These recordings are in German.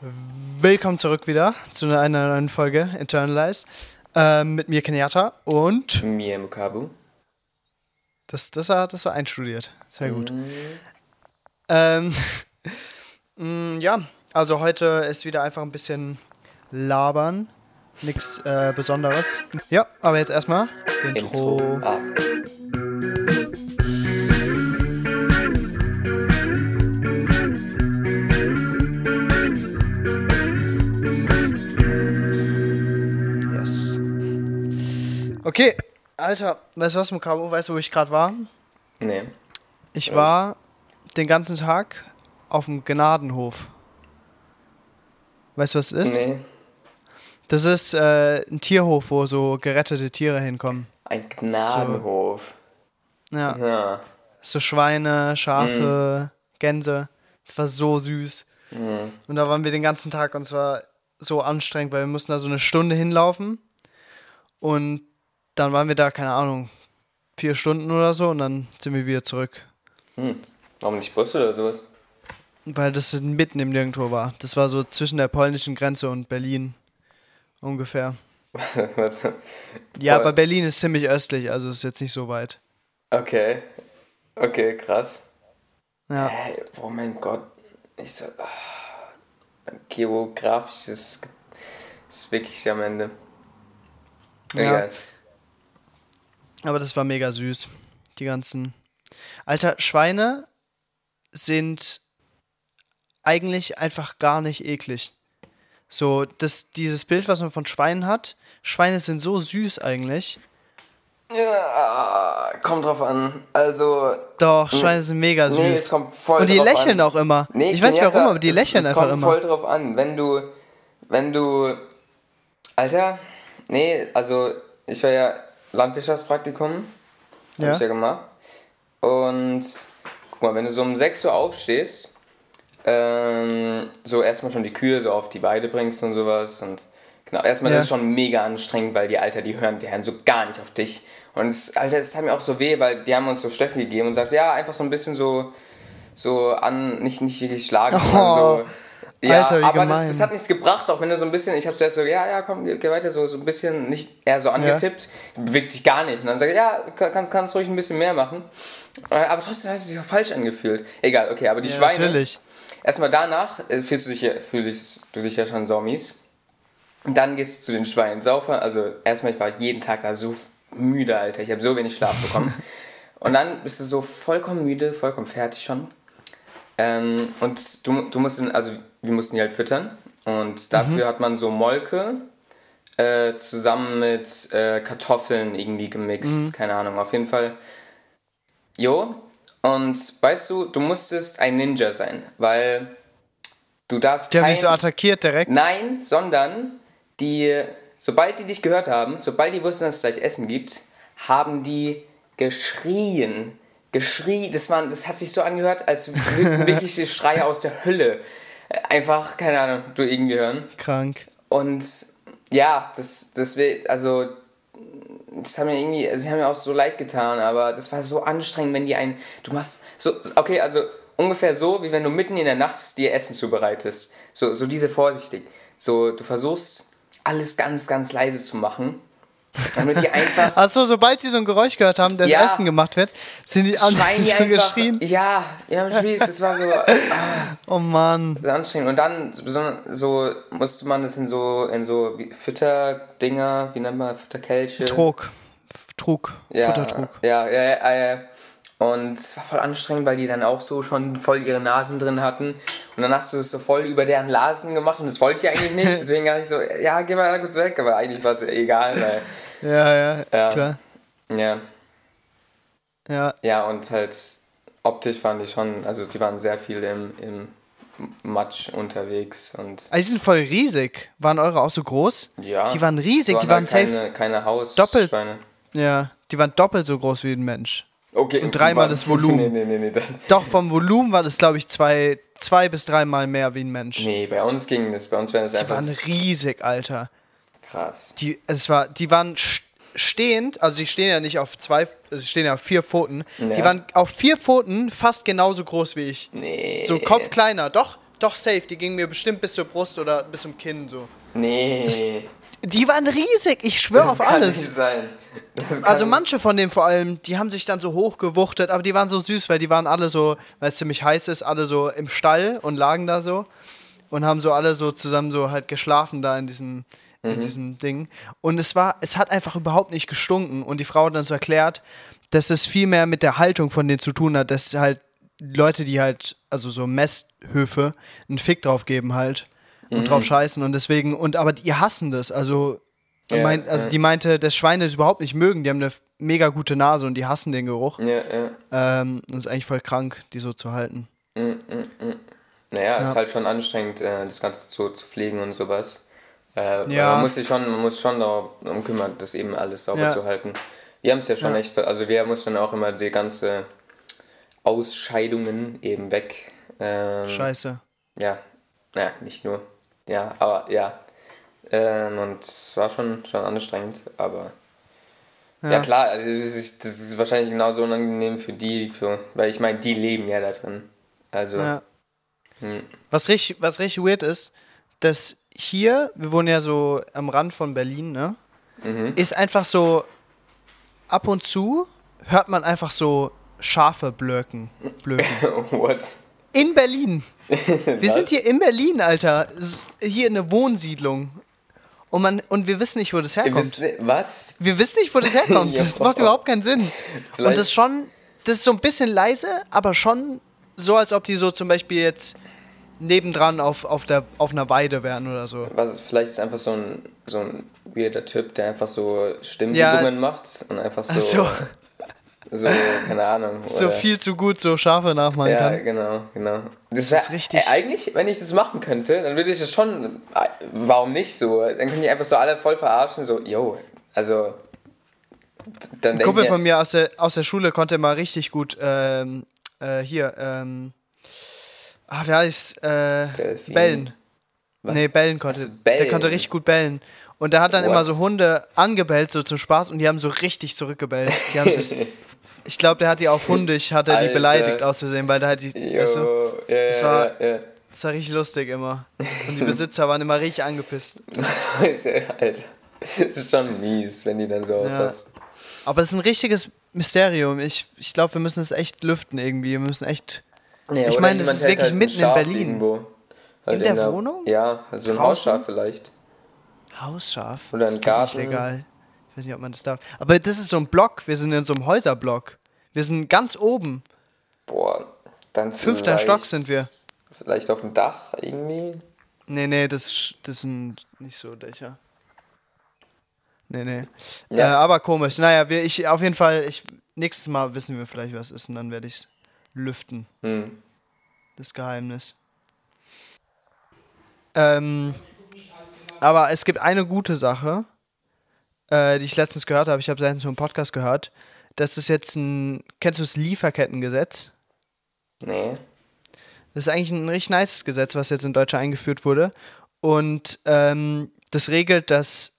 Willkommen zurück wieder zu einer neuen Folge Internalize. Ähm, mit mir Kenyatta und. Mir Mukabu. Das, das, war, das war einstudiert. Sehr gut. Mm. Ähm, mm, ja, also heute ist wieder einfach ein bisschen labern. Nichts äh, Besonderes. Ja, aber jetzt erstmal Intro. Intro ab. Okay, Alter, weißt du was, Mukabo? Weißt du, wo ich gerade war? Nee. Ich war den ganzen Tag auf dem Gnadenhof. Weißt du, was das ist? Nee. Das ist äh, ein Tierhof, wo so gerettete Tiere hinkommen. Ein Gnadenhof. So. Ja. ja. So Schweine, Schafe, mm. Gänse. Das war so süß. Mm. Und da waren wir den ganzen Tag und es war so anstrengend, weil wir mussten da so eine Stunde hinlaufen. Und dann waren wir da, keine Ahnung, vier Stunden oder so und dann sind wir wieder zurück. Hm. Warum nicht Bus oder sowas? Weil das mitten im Nirgendwo war. Das war so zwischen der polnischen Grenze und Berlin ungefähr. Was? was? Ja, aber Berlin ist ziemlich östlich, also ist jetzt nicht so weit. Okay. Okay, krass. Ja. Hey, oh mein Gott. Ich so, oh, geografisch ist, ist wirklich am Ende. Egal. Ja. Aber das war mega süß. Die ganzen. Alter, Schweine sind eigentlich einfach gar nicht eklig. So, das, dieses Bild, was man von Schweinen hat, Schweine sind so süß eigentlich. Ja, kommt drauf an. Also. Doch, Schweine sind mega süß. Nee, es kommt voll Und die lächeln an. auch immer. Nee, ich weiß nicht warum, aber die lächeln es, es einfach immer. Es kommt voll drauf an. Wenn du. Wenn du. Alter, nee, also ich war ja Landwirtschaftspraktikum. Ja. Habe ich ja gemacht. Und guck mal, wenn du so um 6 Uhr aufstehst, ähm, so erstmal schon die Kühe so auf die Weide bringst und sowas. Und genau, erstmal ja. das ist schon mega anstrengend, weil die Alter, die hören, die hören so gar nicht auf dich. Und es, Alter, es hat mir auch so weh, weil die haben uns so Stöcke gegeben und sagt, ja, einfach so ein bisschen so, so an, nicht, nicht wirklich schlagen, oh. sondern so ja, Alter, aber das, das, hat nichts gebracht, auch wenn du so ein bisschen, ich habe zuerst so, ja, ja, komm, geh weiter, so, so ein bisschen, nicht eher so angetippt, ja. bewegt sich gar nicht. Und dann sage ich, ja, kannst, kannst ruhig ein bisschen mehr machen. Äh, aber trotzdem hat es sich auch falsch angefühlt. Egal, okay, aber die ja, Schweine. Natürlich. Erstmal danach äh, fühlst du dich, ja, fühlst du dich ja schon so mies. Und dann gehst du zu den Schweinen saufen. Also erstmal, ich war jeden Tag da so müde, Alter. Ich habe so wenig Schlaf bekommen. Und dann bist du so vollkommen müde, vollkommen fertig schon. Ähm, und du, du musst, also wir mussten die halt füttern. Und dafür mhm. hat man so Molke äh, zusammen mit äh, Kartoffeln irgendwie gemixt. Mhm. Keine Ahnung, auf jeden Fall. Jo. Und weißt du, du musstest ein Ninja sein, weil du darfst. Die haben dich so attackiert direkt? Nein, sondern die, sobald die dich gehört haben, sobald die wussten, dass es gleich Essen gibt, haben die geschrien geschrien, das, war, das hat sich so angehört, als wirkliche Schreie aus der Hölle. Einfach, keine Ahnung, du irgendwie hören. Krank. Und ja, das, das will, also, das haben mir irgendwie, sie haben mir auch so leid getan, aber das war so anstrengend, wenn die einen, du machst, so, okay, also ungefähr so, wie wenn du mitten in der Nacht dir Essen zubereitest. So, so diese vorsichtig. So, du versuchst alles ganz, ganz leise zu machen damit die einfach. Achso, sobald die so ein Geräusch gehört haben, das ja, Essen gemacht wird, sind die an so geschrien. Ja, ja, das war so. Ah, oh Mann. So anstrengend. Und dann so, so musste man das in so in so Fütterdinger, wie nennt man Fütterkelche? Trug. Trug. Ja, Futtertrug. Ja, ja, ja, ja. Und es war voll anstrengend, weil die dann auch so schon voll ihre Nasen drin hatten. Und dann hast du es so voll über deren Nasen gemacht und das wollte ich eigentlich nicht. Deswegen dachte ich so, ja, geh mal kurz weg. Aber eigentlich war es egal, weil ja, ja, ja, klar. Ja. Ja. Ja, und halt optisch waren die schon, also die waren sehr viel im, im Matsch unterwegs. Und ah, die sind voll riesig. Waren eure auch so groß? Ja. Die waren riesig, waren die waren keine, safe. Keine Hausschweine. Doppelt, ja, die waren doppelt so groß wie ein Mensch. Okay. Und dreimal das Volumen. Nee, nee, nee, nee. Doch, vom Volumen war das, glaube ich, zwei, zwei bis dreimal mehr wie ein Mensch. Nee, bei uns ging das. Bei uns wären das die einfach. Die waren riesig, Alter. Krass. Die, es war, die waren stehend, also sie stehen ja nicht auf zwei, sie stehen ja auf vier Pfoten. Ja. Die waren auf vier Pfoten fast genauso groß wie ich. Nee. So Kopf kleiner, doch, Doch, safe, die gingen mir bestimmt bis zur Brust oder bis zum Kinn so. Nee. Das, die waren riesig, ich schwöre auf alles. Nicht sein. also manche von denen vor allem, die haben sich dann so hochgewuchtet, aber die waren so süß, weil die waren alle so, weil es ziemlich heiß ist, alle so im Stall und lagen da so und haben so alle so zusammen so halt geschlafen da in diesem, mhm. in diesem Ding. Und es war, es hat einfach überhaupt nicht gestunken. Und die Frau hat dann so erklärt, dass es viel mehr mit der Haltung von denen zu tun hat, dass halt Leute, die halt, also so Messhöfe, einen Fick drauf geben halt und mhm. drauf scheißen und deswegen, und aber die hassen das. Also, ja, mein, also ja. die meinte, dass Schweine das überhaupt nicht mögen, die haben eine mega gute Nase und die hassen den Geruch. Ja, ja. Ähm, das ist eigentlich voll krank, die so zu halten. Mhm, mh, mh. Naja, ja. ist halt schon anstrengend, äh, das Ganze zu, zu pflegen und sowas. Äh, ja. Man muss sich schon, man muss schon darum kümmern, das eben alles sauber ja. zu halten. Wir haben es ja schon ja. echt, also wir mussten auch immer die ganze Ausscheidungen eben weg. Ähm, Scheiße. Ja, naja, nicht nur. Ja, aber ja. Ähm, und es war schon, schon anstrengend, aber ja, ja klar, also das, ist, das ist wahrscheinlich genauso unangenehm für die, für, weil ich meine, die leben ja da drin. Also. Ja. Hm. Was, richtig, was richtig weird ist, dass hier, wir wohnen ja so am Rand von Berlin, ne? Mhm. Ist einfach so, ab und zu hört man einfach so Schafe blöken. blöken. What? In Berlin. Wir sind hier in Berlin, Alter. Hier eine Wohnsiedlung. Und, man, und wir wissen nicht, wo das herkommt. Wisst, was? Wir wissen nicht, wo das herkommt. das macht überhaupt keinen Sinn. Vielleicht. Und das ist schon, das ist so ein bisschen leise, aber schon so, als ob die so zum Beispiel jetzt nebendran auf, auf, der, auf einer Weide wären oder so. Was, vielleicht ist einfach so ein, so ein weirder Typ, der einfach so Stimmübungen ja. macht und einfach so, so. so keine Ahnung. So viel zu gut so Schafe nachmachen ja, kann. Ja, genau, genau. Das, das ist richtig. Äh, eigentlich, wenn ich das machen könnte, dann würde ich das schon, äh, warum nicht so? Dann könnte ich einfach so alle voll verarschen, so, yo, also... Dann Ein Kumpel von mir aus der, aus der Schule konnte mal richtig gut ähm, äh, hier, ähm, Ah, wie heißt äh, Bellen. Was? Nee, bellen konnte. Also bellen. Der konnte richtig gut bellen. Und der hat dann What? immer so Hunde angebellt, so zum Spaß, und die haben so richtig zurückgebellt. Die haben das, ich glaube, der hat die auf hundig, hat er die beleidigt aus Versehen, weil der halt die, jo, weißt du, ja, das war, ja, ja. das war richtig lustig immer. Und die Besitzer waren immer richtig angepisst. Alter, das ist schon mies, wenn die dann so auslassen. Aber das ist ein richtiges Mysterium. Ich, ich glaube, wir müssen es echt lüften irgendwie. Wir müssen echt ja, ich meine, das ist wirklich halt mitten in Berlin. Irgendwo. Halt in, der, in der Wohnung? Ja, also ein Hausschaf vielleicht. Hausschaf? Oder ein Garten. legal. Ich weiß nicht, ob man das darf. Aber das ist so ein Block. Wir sind in so einem Häuserblock. Wir sind ganz oben. Boah, dann Fünfter Stock sind wir. Vielleicht auf dem Dach irgendwie? Nee, nee, das, das sind nicht so Dächer. Nee, nee. Ja. Äh, aber komisch. Naja, wir, ich, auf jeden Fall, ich, nächstes Mal wissen wir vielleicht, was ist und dann werde ich es lüften. Hm. Das Geheimnis. Ähm, aber es gibt eine gute Sache, äh, die ich letztens gehört habe. Ich habe letztens so einen Podcast gehört. Das ist jetzt ein. Kennst du das Lieferkettengesetz? Nee. Das ist eigentlich ein richtig nices Gesetz, was jetzt in Deutschland eingeführt wurde. Und ähm, das regelt, dass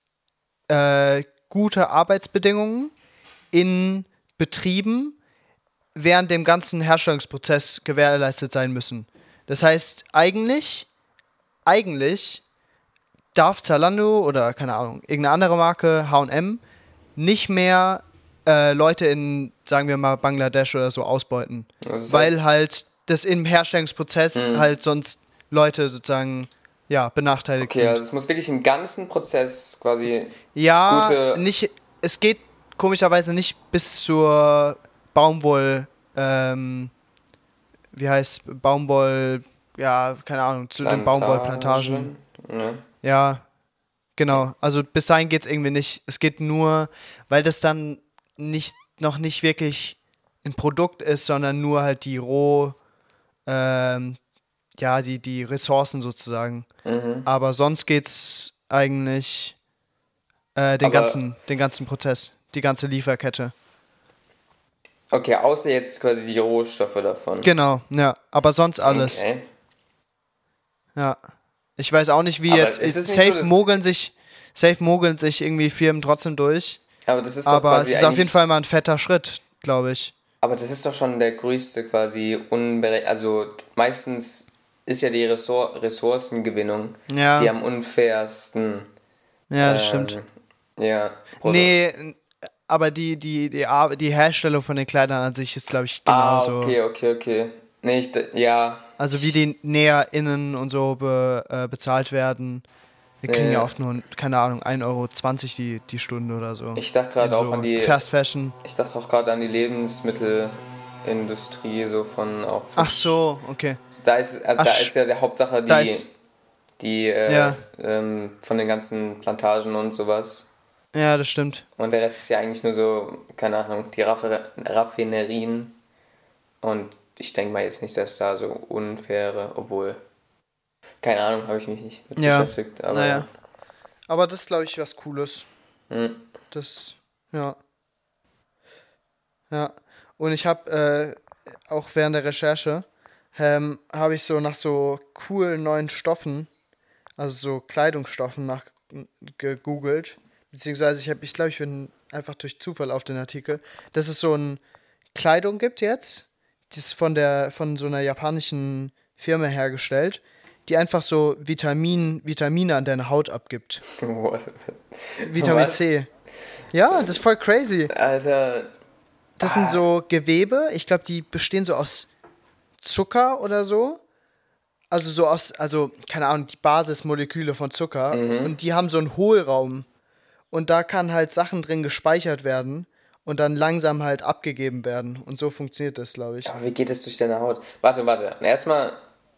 äh, gute Arbeitsbedingungen in Betrieben während dem ganzen Herstellungsprozess gewährleistet sein müssen. Das heißt, eigentlich, eigentlich darf Zalando oder keine Ahnung, irgendeine andere Marke, HM, nicht mehr äh, Leute in, sagen wir mal, Bangladesch oder so ausbeuten. Das weil halt das im Herstellungsprozess mhm. halt sonst Leute sozusagen ja, benachteiligt okay, sind. Okay, also es muss wirklich im ganzen Prozess quasi ja, gute. Nicht, es geht komischerweise nicht bis zur Baumwoll, ähm, wie heißt Baumwoll, ja, keine Ahnung, zu Plantagen. den Baumwollplantagen. Ja. ja, genau. Also bis dahin geht es irgendwie nicht. Es geht nur, weil das dann nicht, noch nicht wirklich ein Produkt ist, sondern nur halt die roh, ähm, ja, die, die Ressourcen sozusagen. Mhm. Aber sonst geht es eigentlich äh, den, ganzen, den ganzen Prozess, die ganze Lieferkette. Okay, außer jetzt quasi die Rohstoffe davon. Genau, ja. Aber sonst alles. Okay. Ja. Ich weiß auch nicht, wie aber jetzt. Safe so, mogeln sich, safe mogeln sich irgendwie Firmen trotzdem durch. Aber das ist doch Aber es ist auf jeden Fall mal ein fetter Schritt, glaube ich. Aber das ist doch schon der größte quasi unbere also meistens ist ja die Ressour Ressourcengewinnung, ja. die am unfairsten. Ja, das ähm, stimmt. Ja. Nee, aber die, die, die, die Herstellung von den Kleidern an sich ist, glaube ich, genauso. Ah, okay, okay, okay. Nee, ich, ja. Also wie die NäherInnen und so be, äh, bezahlt werden. Wir kriegen nee. ja oft nur, keine Ahnung, 1,20 Euro die, die Stunde oder so. Ich dachte gerade auch so an die. Fast Fashion. Ich dachte auch gerade an die Lebensmittelindustrie, so von auch. Von Ach so, okay. Da ist, also Ach, da ist ja der Hauptsache die, die äh, ja. ähm, von den ganzen Plantagen und sowas. Ja, das stimmt. Und der Rest ist ja eigentlich nur so, keine Ahnung, die Raffinerien. Und ich denke mal jetzt nicht, dass da so unfaire, obwohl keine Ahnung, habe ich mich nicht mit ja. beschäftigt. Aber, naja. aber das ist, glaube ich, was Cooles. Mhm. Das, ja. Ja. Und ich habe äh, auch während der Recherche, ähm, habe ich so nach so coolen neuen Stoffen, also so Kleidungsstoffen nach gegoogelt. Beziehungsweise ich habe, ich glaube, ich bin einfach durch Zufall auf den Artikel, dass es so ein Kleidung gibt jetzt, die ist von der von so einer japanischen Firma hergestellt, die einfach so Vitamin, Vitamine an deine Haut abgibt. Vitamin Was? C. Ja, das ist voll crazy. Alter. Das ah. sind so Gewebe, ich glaube, die bestehen so aus Zucker oder so. Also so aus, also keine Ahnung, die Basismoleküle von Zucker. Mhm. Und die haben so einen Hohlraum. Und da kann halt Sachen drin gespeichert werden und dann langsam halt abgegeben werden. Und so funktioniert das, glaube ich. Aber wie geht es durch deine Haut? Warte, warte. Erstmal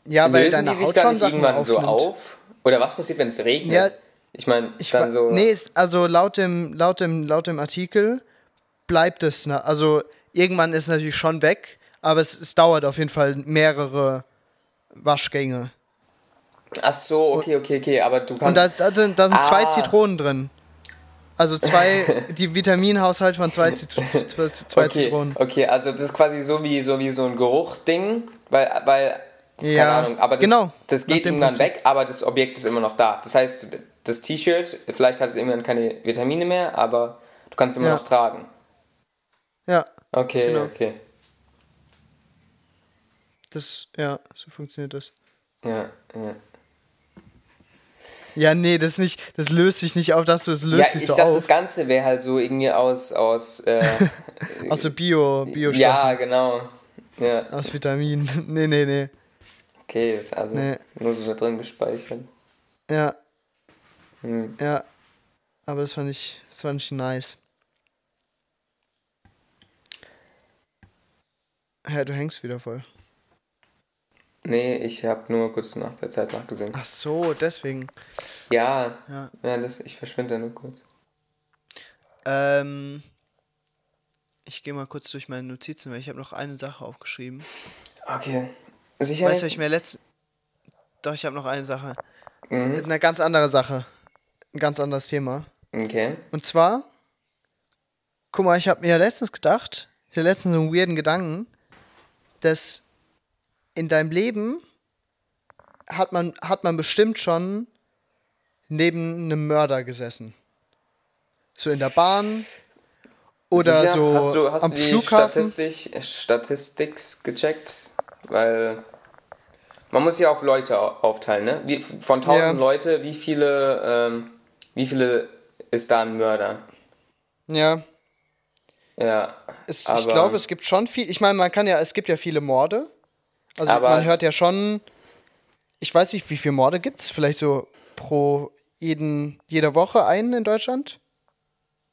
ja, weil Lösen die sich dann nicht irgendwann aufnimmt. so auf? Oder was passiert, wenn es regnet? Ja, ich meine, dann so. Nee, also laut dem, laut dem, laut dem Artikel bleibt es, also irgendwann ist es natürlich schon weg, aber es, es dauert auf jeden Fall mehrere Waschgänge. Ach so, okay, okay, okay, aber du kannst. Und da, ist, da, sind, da sind ah. zwei Zitronen drin. Also zwei, die Vitaminhaushalt von zwei, Zit zwei okay, Zitronen. Okay, also das ist quasi so wie so, wie so ein Geruchding, weil, weil ja, keine Ahnung. Aber das, genau, das geht irgendwann weg, aber das Objekt ist immer noch da. Das heißt, das T-Shirt, vielleicht hat es irgendwann keine Vitamine mehr, aber du kannst es immer ja. noch tragen. Ja. Okay, genau. okay. Das, ja, so funktioniert das. Ja, ja. Ja, nee, das nicht, das löst sich nicht auf, dass du es löst ja, sich so dachte, auf. das Ganze wäre halt so irgendwie aus aus äh, aus so Bio Bio Ja, genau. Ja. Aus Vitaminen. nee, nee, nee. Okay, ist also nee. nur so da drin gespeichert. Ja. Hm. Ja. Aber das fand ich, das fand ich nice. Hä, du hängst wieder voll. Nee, ich habe nur kurz nach der Zeit nachgesehen. Ach so, deswegen. Ja. Ja, ja das, ich verschwinde nur kurz. Ähm, ich gehe mal kurz durch meine Notizen, weil ich habe noch eine Sache aufgeschrieben. Okay. Sicher weißt du, ich mir letzt. Doch, ich habe noch eine Sache. Mhm. Eine ganz andere Sache. Ein ganz anderes Thema. Okay. Und zwar, guck mal, ich habe mir letztens gedacht, ich hatte letztens so einen weirden Gedanken, dass in deinem Leben hat man, hat man bestimmt schon neben einem Mörder gesessen. So in der Bahn oder Sicher? so hast du, hast am du die Flughafen. Statistik, Statistik gecheckt? Weil man muss ja auf Leute aufteilen, ne? Wie, von 1000 ja. Leute, wie viele, ähm, wie viele ist da ein Mörder? Ja. Ja. Es, ich glaube, es gibt schon viel. Ich meine, man kann ja, es gibt ja viele Morde. Also man hört ja schon, ich weiß nicht, wie viele Morde gibt es? Vielleicht so pro jeden, jede Woche einen in Deutschland?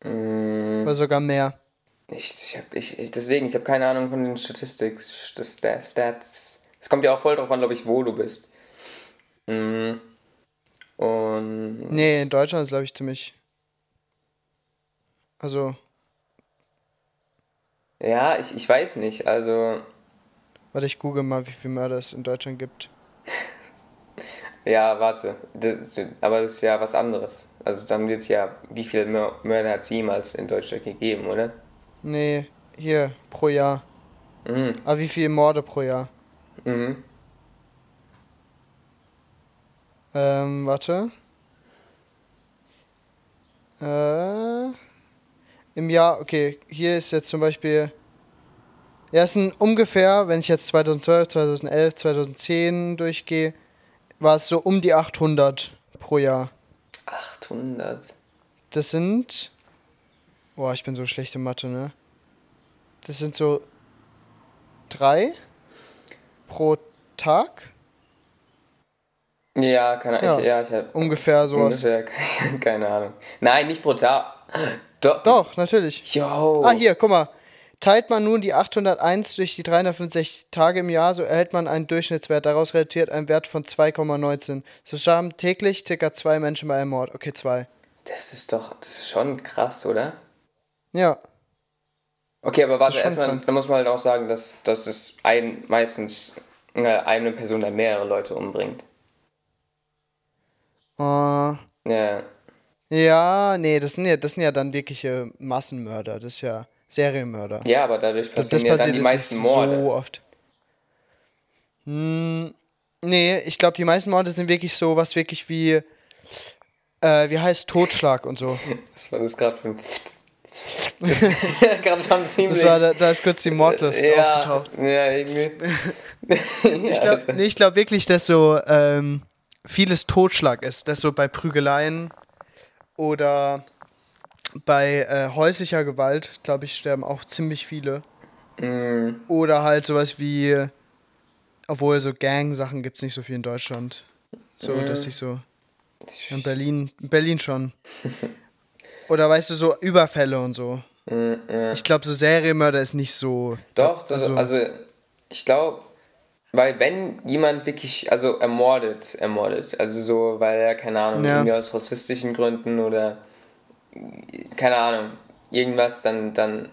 Mm. Oder sogar mehr. Ich, ich hab, ich, ich, deswegen, ich habe keine Ahnung von den Statistiken, Stats. Es kommt ja auch voll drauf an, glaube ich, wo du bist. Mhm. Und. Nee, in Deutschland ist, glaube ich, ziemlich. Also. Ja, ich, ich weiß nicht, also. Warte, ich google mal, wie viele Mörder es in Deutschland gibt. ja, warte. Das, aber das ist ja was anderes. Also dann wird es ja, wie viele Mörder hat es jemals in Deutschland gegeben, oder? Nee, hier, pro Jahr. Mhm. Aber wie viele Morde pro Jahr? Mhm. Ähm, warte. Äh, Im Jahr, okay, hier ist jetzt zum Beispiel Ja, es sind ungefähr, wenn ich jetzt 2012, 2011, 2010 durchgehe, war es so um die 800 pro Jahr. 800? Das sind. Boah, ich bin so schlecht in Mathe, ne? Das sind so drei pro Tag. Ja, keine Ahnung. Ja, ich, ja, ich ungefähr sowas. Ungefähr, keine Ahnung. Nein, nicht pro Tag. Doch, Doch natürlich. Yo. Ah, hier, guck mal. Teilt man nun die 801 durch die 365 Tage im Jahr, so erhält man einen Durchschnittswert. Daraus resultiert ein Wert von 2,19. So starben täglich ca. zwei Menschen bei einem Mord. Okay, zwei. Das ist doch, das ist schon krass, oder? Ja. Okay, aber warte, erstmal, da muss man halt auch sagen, dass, dass es ein, meistens äh, eine Person dann mehrere Leute umbringt. Uh, ja. Ja, nee, das sind ja, das sind ja dann wirkliche Massenmörder. Das ist ja. Serienmörder. Ja, aber dadurch passieren das ja dann die meisten Morde. So oft. Hm, nee, ich glaube, die meisten Morde sind wirklich so was wirklich wie, äh, wie heißt Totschlag und so. Was war das gerade für ein... Das. Das war, da, da ist kurz die Mordlist ja, aufgetaucht. Ja, irgendwie. ich glaube nee, glaub wirklich, dass so ähm, vieles Totschlag ist. Dass so bei Prügeleien oder bei äh, häuslicher Gewalt, glaube ich, sterben auch ziemlich viele. Mm. Oder halt sowas wie, obwohl so Gang-Sachen gibt es nicht so viel in Deutschland. So, mm. dass ich so. In Berlin, Berlin schon. Oder weißt du, so Überfälle und so. Mm, ja. Ich glaube, so Serienmörder ist nicht so. Doch, das, also, also ich glaube, weil wenn jemand wirklich, also ermordet, ermordet, also so, weil er, keine Ahnung, ja. irgendwie aus rassistischen Gründen oder keine Ahnung, irgendwas dann, dann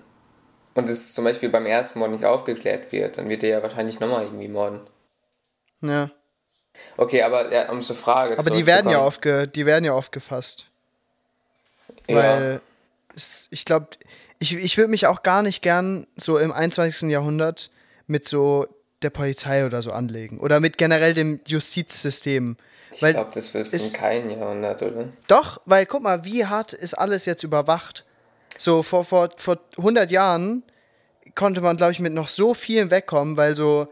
und es zum Beispiel beim ersten Mord nicht aufgeklärt wird, dann wird er ja wahrscheinlich nochmal irgendwie morden. Ja. Okay, aber ja, um zur Frage. Aber die werden ja aufge, die werden ja aufgefasst. Ja. Weil es, ich glaube, ich, ich würde mich auch gar nicht gern so im 21. Jahrhundert mit so der Polizei oder so anlegen. Oder mit generell dem Justizsystem. Ich glaube, das wirst du in keinem Jahrhundert, oder? Doch, weil guck mal, wie hart ist alles jetzt überwacht. So vor, vor, vor 100 Jahren konnte man, glaube ich, mit noch so vielen wegkommen, weil so,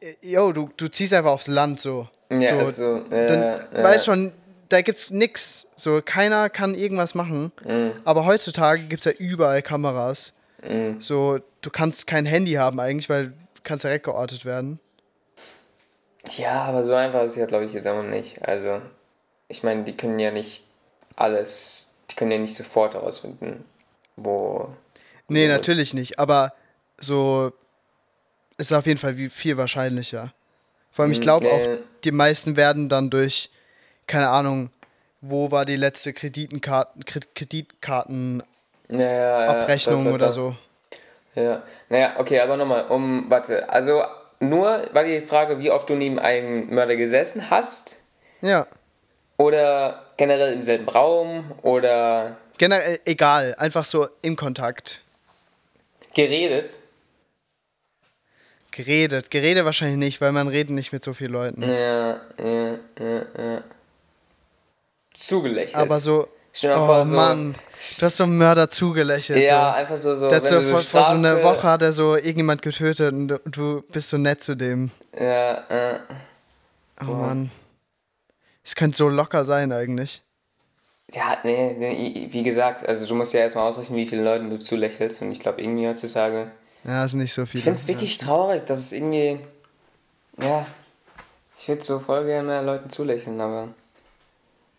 äh, yo, du, du ziehst einfach aufs Land so. Ja, so, so ja, dann ja. weißt schon, da gibt's nix. So, keiner kann irgendwas machen. Mhm. Aber heutzutage gibt's ja überall Kameras. Mhm. So, du kannst kein Handy haben eigentlich, weil du kannst direkt geortet werden. Ja, aber so einfach ist es ja, glaube ich, jetzt auch nicht. Also, ich meine, die können ja nicht alles, die können ja nicht sofort herausfinden, wo. Nee, wo natürlich nicht, aber so ist auf jeden Fall viel wahrscheinlicher. Vor allem, ich glaube auch, die meisten werden dann durch, keine Ahnung, wo war die letzte Kreditkartenabrechnung ja, ja, oder so. Ja, naja, okay, aber nochmal, um, warte, also nur, war die Frage, wie oft du neben einem Mörder gesessen hast? Ja. Oder generell im selben Raum? Oder. Generell egal, einfach so im Kontakt. Geredet? Geredet. Geredet wahrscheinlich nicht, weil man redet nicht mit so vielen Leuten. Ja, ja, ja, ja. Zugelächelt. Aber so. Oh so, Mann, du hast so einen Mörder zugelächelt. Ja, so. einfach so. so der hat so, vor, vor so einer Woche hat er so irgendjemand getötet und du, du bist so nett zu dem. Ja, äh. Oh, oh Mann. Es könnte so locker sein eigentlich. Ja, nee, nee, wie gesagt, also du musst ja erstmal ausrechnen, wie viele Leuten du zulächelst und ich glaube irgendwie heutzutage. Ja, es sind nicht so viele. Ich finde es wirklich traurig, dass es irgendwie. Ja. Ich würde so voll gerne mehr Leuten zulächeln, aber.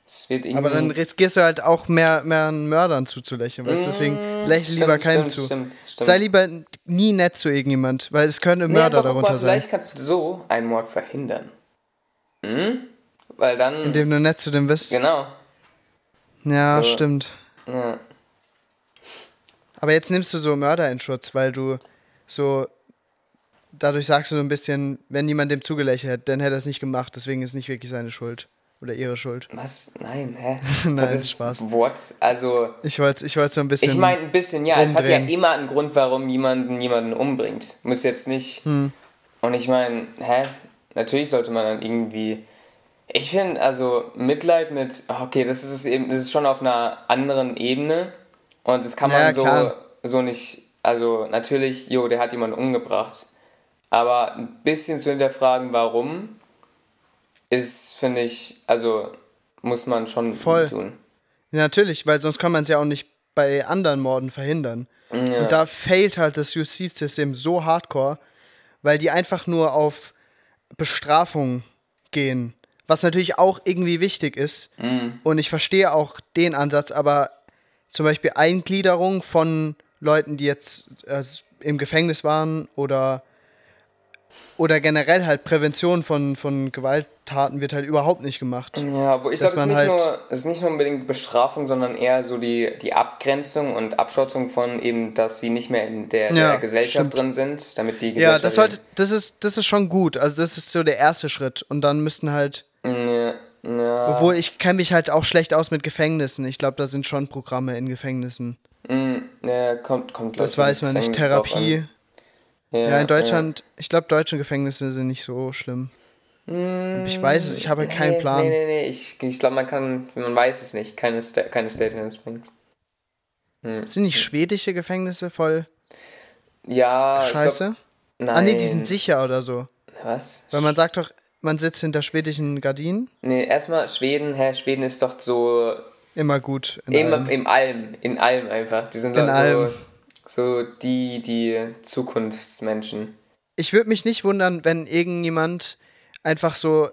Es wird irgendwie Aber dann riskierst du halt auch mehr, mehr Mördern zuzulächeln, weißt du? Deswegen mm, lächel stimmt, lieber keinem stimmt, zu. Stimmt, stimmt. Sei lieber nie nett zu irgendjemand, weil es können Mörder nee, darunter mal, sein. Vielleicht kannst du so einen Mord verhindern. Hm? Weil dann. Indem du nett zu dem bist. Genau. Ja, so. stimmt. Ja. Aber jetzt nimmst du so Mörder in Schutz, weil du so. Dadurch sagst du so ein bisschen, wenn jemand dem zugelächelt hätte, dann hätte er es nicht gemacht, deswegen ist es nicht wirklich seine Schuld. Oder ihre Schuld. Was? Nein, hä? Nein, das ist Spaß. What? Also. Ich wollte ich wollt so ein bisschen. Ich meine, ein bisschen, ja. Umdrehen. Es hat ja immer einen Grund, warum jemanden jemanden umbringt. Muss jetzt nicht. Hm. Und ich meine, hä? Natürlich sollte man dann irgendwie. Ich finde, also Mitleid mit. Okay, das ist eben. Das ist schon auf einer anderen Ebene. Und das kann man ja, so, so nicht. also natürlich, jo, der hat jemanden umgebracht. Aber ein bisschen zu hinterfragen, warum, ist, finde ich, also muss man schon Voll. tun. Ja, natürlich, weil sonst kann man es ja auch nicht bei anderen Morden verhindern. Ja. Und da fehlt halt das Justizsystem so hardcore, weil die einfach nur auf Bestrafung gehen. Was natürlich auch irgendwie wichtig ist. Mhm. Und ich verstehe auch den Ansatz, aber zum Beispiel Eingliederung von Leuten, die jetzt äh, im Gefängnis waren oder oder generell halt Prävention von, von Gewalttaten wird halt überhaupt nicht gemacht. Ja, wo ich glaube, es, ist nicht halt nur, es ist nicht nur unbedingt Bestrafung, sondern eher so die, die Abgrenzung und Abschottung von eben, dass sie nicht mehr in der, ja, der Gesellschaft stimmt. drin sind, damit die Gesellschaft. Ja, das, sollte, das, ist, das ist schon gut. Also, das ist so der erste Schritt. Und dann müssten halt. Ja, ja. Obwohl ich kenne mich halt auch schlecht aus mit Gefängnissen. Ich glaube, da sind schon Programme in Gefängnissen. Mm, ja, kommt, kommt Das weiß man nicht. Therapie. Ja, ja, in Deutschland, ja. ich glaube, deutsche Gefängnisse sind nicht so schlimm. Mm, ich weiß es, ich habe nee, keinen Plan. Nee, nee, nee, ich, ich glaube, man kann, man weiß es nicht, keine, Sta keine Statements bringen. Hm. Sind nicht schwedische Gefängnisse voll ja, scheiße? Glaub, nein. Ah, nee, die sind sicher oder so. Was? Weil man sagt doch, man sitzt hinter schwedischen Gardinen. Nee, erstmal Schweden, hä, Schweden ist doch so. Immer gut. In Immer allem. im Allem, in allem einfach. Die sind in allem. So die, die Zukunftsmenschen. Ich würde mich nicht wundern, wenn irgendjemand einfach so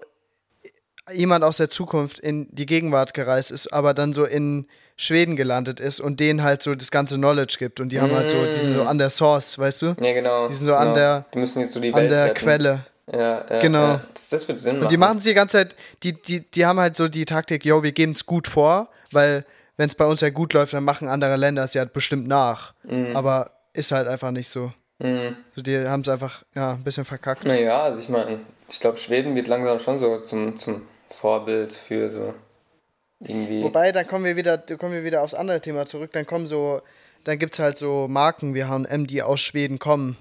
jemand aus der Zukunft in die Gegenwart gereist ist, aber dann so in Schweden gelandet ist und denen halt so das ganze Knowledge gibt und die haben halt so, die sind so an der Source, weißt du? Ja, genau. Die sind so genau. an der, die müssen jetzt so die Welt an der retten. Quelle. Ja, ja, genau. Ja. Das, das, wird Sinn machen. Und die machen sie die ganze Zeit, die, die, die haben halt so die Taktik, yo, wir gehen es gut vor, weil wenn es bei uns ja gut läuft, dann machen andere Länder es ja bestimmt nach. Mhm. Aber ist halt einfach nicht so. Mhm. Also die haben es einfach ja, ein bisschen verkackt. Naja, also ich meine, ich glaube, Schweden wird langsam schon so zum, zum Vorbild für so irgendwie. Wobei, dann kommen wir wieder, kommen wir wieder aufs andere Thema zurück. Dann kommen so, dann gibt es halt so Marken wie HM, die aus Schweden kommen.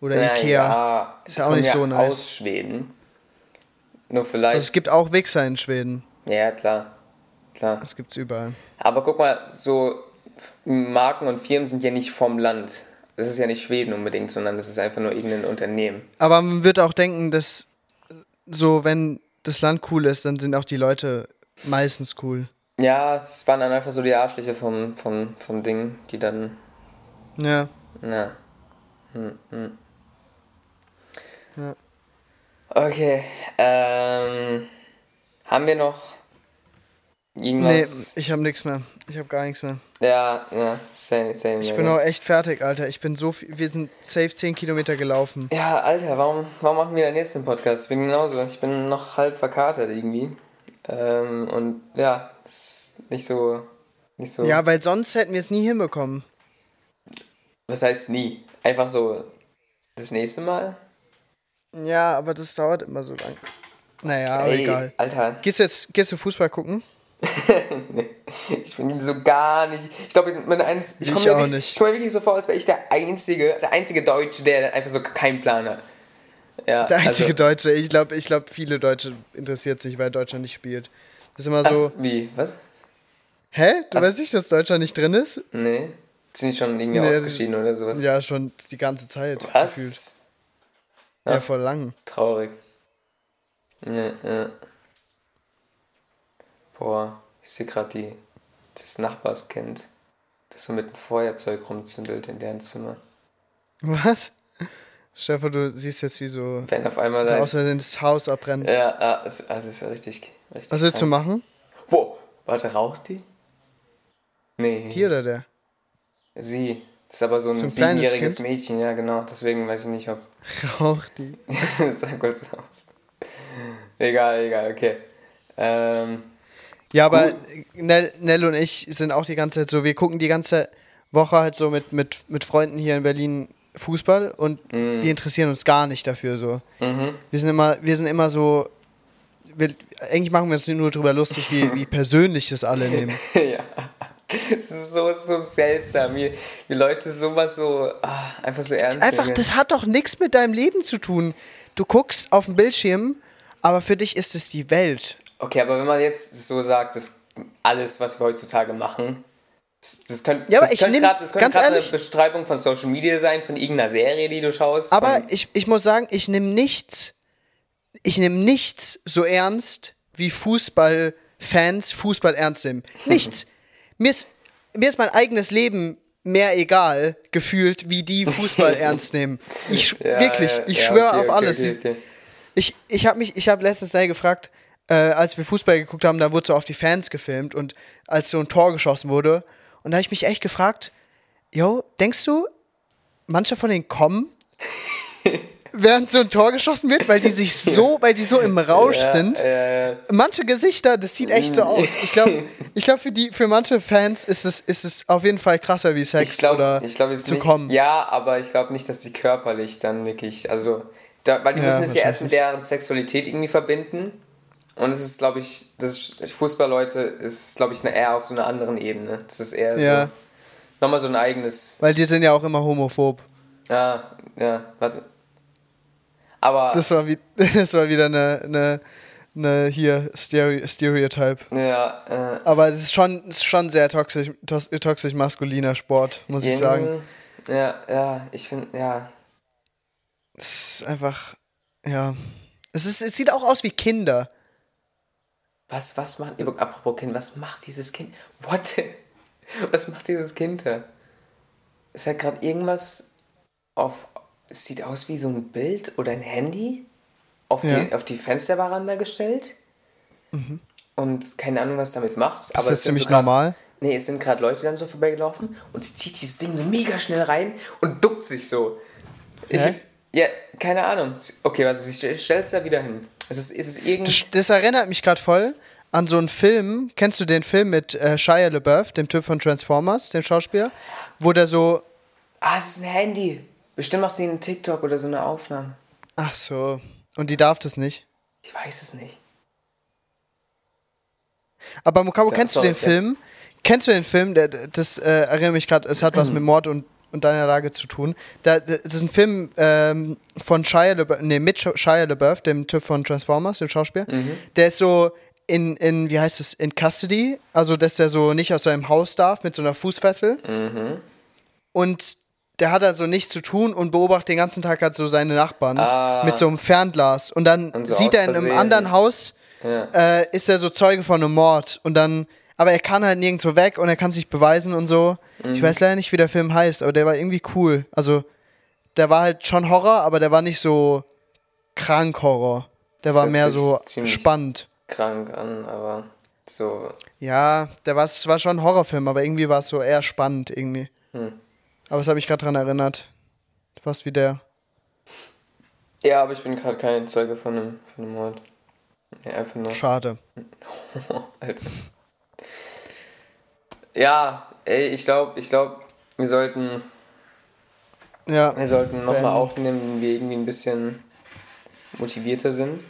Oder Na, Ikea. Ja, ist ja auch nicht so nice. Aus Schweden. Nur vielleicht. Also es gibt auch Wichser in Schweden. Ja, klar klar. Das gibt's überall. Aber guck mal, so Marken und Firmen sind ja nicht vom Land. Das ist ja nicht Schweden unbedingt, sondern das ist einfach nur irgendein Unternehmen. Aber man wird auch denken, dass so, wenn das Land cool ist, dann sind auch die Leute meistens cool. Ja, es waren dann einfach so die Arschliche vom, vom, vom Ding, die dann. Ja. Ja. Hm, hm. Ja. Okay. Ähm, haben wir noch Irgendwas. Nee, ich habe nichts mehr. Ich habe gar nichts mehr. Ja, ja, same, same. Ich bin ja. auch echt fertig, Alter. Ich bin so viel, wir sind safe 10 Kilometer gelaufen. Ja, Alter, warum, warum machen wir den nächsten Podcast? Ich bin genauso. Ich bin noch halb verkatert irgendwie. Ähm, und ja, das ist nicht so, nicht so. Ja, weil sonst hätten wir es nie hinbekommen. Was heißt nie? Einfach so das nächste Mal? Ja, aber das dauert immer so lang. Naja, Ey, egal. Alter. Gehst du jetzt gehst du Fußball gucken? ich bin so gar nicht. Ich glaube, ich, ich, ich komme mir, wirklich, ich komm mir wirklich so vor, als wäre ich der einzige, der einzige Deutsche, der einfach so keinen Plan hat. Ja, der einzige also, Deutsche. Ich glaube, ich glaub, viele Deutsche interessiert sich, weil Deutschland nicht spielt. Das ist immer so. Was? Wie? Was? Hä? Du weißt nicht, dass Deutschland nicht drin ist? Nee. Sind die schon irgendwie nee, ausgeschieden oder sowas? Ja, schon die ganze Zeit. Was? Gefühlt. Ja, ja voll lang. Traurig. Ja, ja. Boah, ich sehe gerade das Nachbarskind, das so mit dem Feuerzeug rumzündelt in deren Zimmer. Was? Stefan, du siehst jetzt wie so. Wenn auf einmal da außerdem das Haus abbrennt. Ja, also das wäre richtig, richtig. Was willst du machen? Wo? Warte, raucht die? Nee. Die oder der? Sie. Das ist aber so ein, so ein siebenjähriges Mädchen, ja genau. Deswegen weiß ich nicht, ob. Raucht die? das sah kurz aus. Egal, egal, okay. Ähm. Ja, aber Nell, Nell und ich sind auch die ganze Zeit so, wir gucken die ganze Woche halt so mit, mit, mit Freunden hier in Berlin Fußball und mhm. wir interessieren uns gar nicht dafür so. Mhm. Wir sind immer, wir sind immer so, wir, eigentlich machen wir uns nur darüber lustig, wie, wie persönlich das alle nehmen. ja. Es ist so, so seltsam, wie, wie Leute sowas so ah, einfach so ernst Einfach, nehmen. das hat doch nichts mit deinem Leben zu tun. Du guckst auf den Bildschirm, aber für dich ist es die Welt. Okay, aber wenn man jetzt so sagt, dass alles, was wir heutzutage machen, Das ja, das könnte grad, das könnte gerade eine Beschreibung von Social Media sein, von irgendeiner Serie, die du schaust. aber ich, ich muss sagen, ich nehme nichts, ich nehme nichts so ernst, wie Fußballfans Fußball ernst nehmen. Nichts. mir, ist, mir ist mein eigenes Leben mehr egal gefühlt, wie die Fußball ernst nehmen. Ich Ja, wirklich, ja, ich ja, schwöre okay, auf okay, alles. okay. Ich, ich habe mich, ich habe letztens Mal gefragt, äh, als wir Fußball geguckt haben, da wurde so auf die Fans gefilmt und als so ein Tor geschossen wurde. Und da habe ich mich echt gefragt, yo, denkst du, manche von denen kommen, während so ein Tor geschossen wird, weil die sich so, weil die so im Rausch Ja, sind? ja, ja. Manche Gesichter, das sieht echt so aus. Ich glaube, ich glaub, für, die, für manche Fans ist es, ist es auf jeden Fall krasser wie Sex Ich glaube, oder ich glaube jetzt zu nicht. kommen. Ja, aber ich glaube nicht, dass sie körperlich dann wirklich, also, da, weil die müssen es ja erst mit deren Sexualität irgendwie verbinden. Und es ist, glaube ich, das ist, Fußballleute ist, glaube ich, eine, eher auf so einer anderen Ebene. Das ist eher Ja. so, nochmal so ein eigenes, Weil die sind ja auch immer homophob. ja, ja, warte. Aber, Das war, wie, das war wieder eine, eine, eine hier Stereo, Stereotype. ja, äh, Aber es ist schon, es ist schon sehr toxisch, tos- toxisch maskuliner Sport, muss ich sagen. Ja, ja, ich finde, ja. Es ist einfach, ja. Es, ist, es sieht auch aus wie Kinder. Was, was macht, apropos Kind, was macht dieses Kind? What? Was macht dieses Kind da? Es hat gerade irgendwas auf, es sieht aus wie so ein Bild oder ein Handy auf, Ja. die, auf die Fensterveranda gestellt. Und keine Ahnung, was damit macht. Ist aber das es sind ziemlich so grad, normal? Nee, es sind gerade Leute dann so vorbeigelaufen und sie zieht dieses Ding so mega schnell rein und duckt sich so. Ich, ja, keine Ahnung. Okay, also sie stell- stellt es da wieder hin. Es ist, es ist irgend... Das, das erinnert mich gerade voll an so einen Film. Kennst du den Film mit äh, Shia LaBeouf, dem Typ von Transformers, dem Schauspieler? Wo der so, Ah, es ist ein Handy. Bestimmt machst du einen TikTok oder so eine Aufnahme. ach so, und die darf das nicht. Ich weiß es nicht. Aber Mokabo, Ja, kennst du den ja. Film? Kennst du den Film? Der, das äh, erinnert mich gerade, es hat was mit Mord und, und deiner Lage zu tun. Da, das ist ein Film ähm, von Shia LaBeouf, nee, mit Shia LaBeouf, dem Typ von Transformers, dem Schauspieler. Mhm. Der ist so in, in, wie heißt es, in Custody, also dass der so nicht aus seinem Haus darf mit so einer Fußfessel. Mhm. Und der hat also nichts zu tun und beobachtet den ganzen Tag halt so seine Nachbarn Ah. mit so einem Fernglas. Und dann Und so sieht er in einem anderen Haus, Ja. äh, ist er so Zeuge von einem Mord. Und dann, aber er kann halt nirgendwo weg und er kann sich beweisen und so. Mhm. Ich weiß leider nicht, wie der Film heißt, aber der war irgendwie cool. Also, der war halt schon Horror, aber der war nicht so krank Horror. Der Das war mehr so spannend. Krank an, aber so. Ja, der war, es war schon ein Horrorfilm, aber irgendwie war es so eher spannend irgendwie. Hm. Aber es habe mich gerade dran erinnert. Fast wie der. Ja, aber ich bin gerade kein Zeuge von einem, von einem Mord. Nee, einfach nur. Schade. Alter. Ja, ey, ich glaube, ich glaube, wir sollten, Ja. wir sollten nochmal Beenden. aufnehmen, wenn wir irgendwie ein bisschen motivierter sind.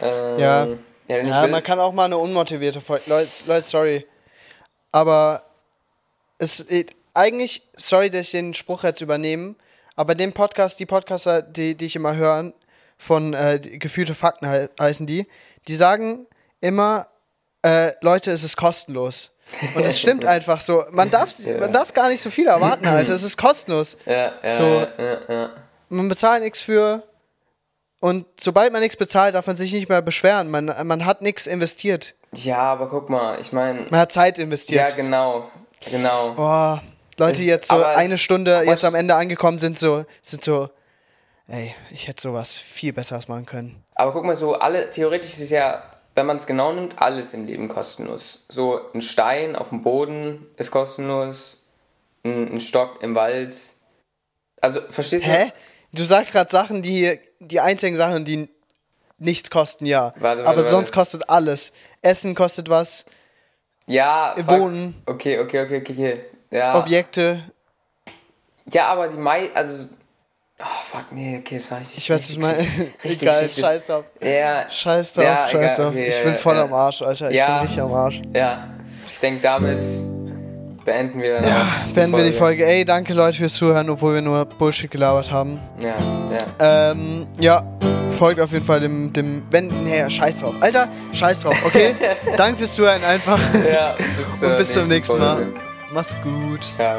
Ähm, Ja. Ja, Ja, man kann auch mal eine unmotivierte Folge. Leute, Leute, sorry. Aber es eigentlich, sorry, dass ich den Spruch jetzt übernehme, aber den Podcast, die Podcaster, die, die ich immer höre, von äh, gefühlte Fakten hei- heißen die, die sagen immer, äh, Leute, es ist kostenlos. Und es stimmt einfach so. Man darf, Ja. man darf gar nicht so viel erwarten, Alter. Es ist kostenlos. ja, ja, so- ja. Man bezahlt nichts für. Und sobald man nichts bezahlt, darf man sich nicht mehr beschweren. Man, man hat nichts investiert. ja, aber guck mal, ich meine, Man hat Zeit investiert. ja, genau, genau. Boah, Leute, die Es- jetzt so eine es- Stunde jetzt am Ende angekommen sind, so, sind so, ey, ich hätte sowas viel Besseres machen können. Aber guck mal, so alle, theoretisch ist ja, wenn man es genau nimmt, alles im Leben kostenlos. So ein Stein auf dem Boden ist kostenlos, ein, ein Stock im Wald. Also, verstehst du? Hä? Du sagst gerade Sachen, die die einzigen Sachen, die nichts kosten, ja. Warte, warte, Aber warte. sonst kostet alles. Essen kostet was, Ja, fuck. Wohnen. Okay, okay, okay, okay, okay. Ja, Objekte. ja aber die Mai, also. Oh, fuck, nee, okay, das war richtig. Ich weiß, was richtig, du meinst. richtig, richtig, Egal, richtig- scheiß drauf. Ja, Scheiß drauf, Ja, scheiß drauf. okay, ich bin voll ja. am Arsch, Alter. Ich Ja. bin richtig am Arsch. ja. Ich denke, damit beenden wir Ja, beenden wir die Folge. Ey, danke Leute fürs Zuhören, obwohl wir nur Bullshit gelabert haben. Ja, ja. Ähm, ja, folgt auf jeden Fall dem, dem, wenn, nee, scheiß drauf. Alter, scheiß drauf, okay? Danke fürs Zuhören einfach. ja bis, Und bis zum nächsten Mal. Folge. Mach's gut. Ciao.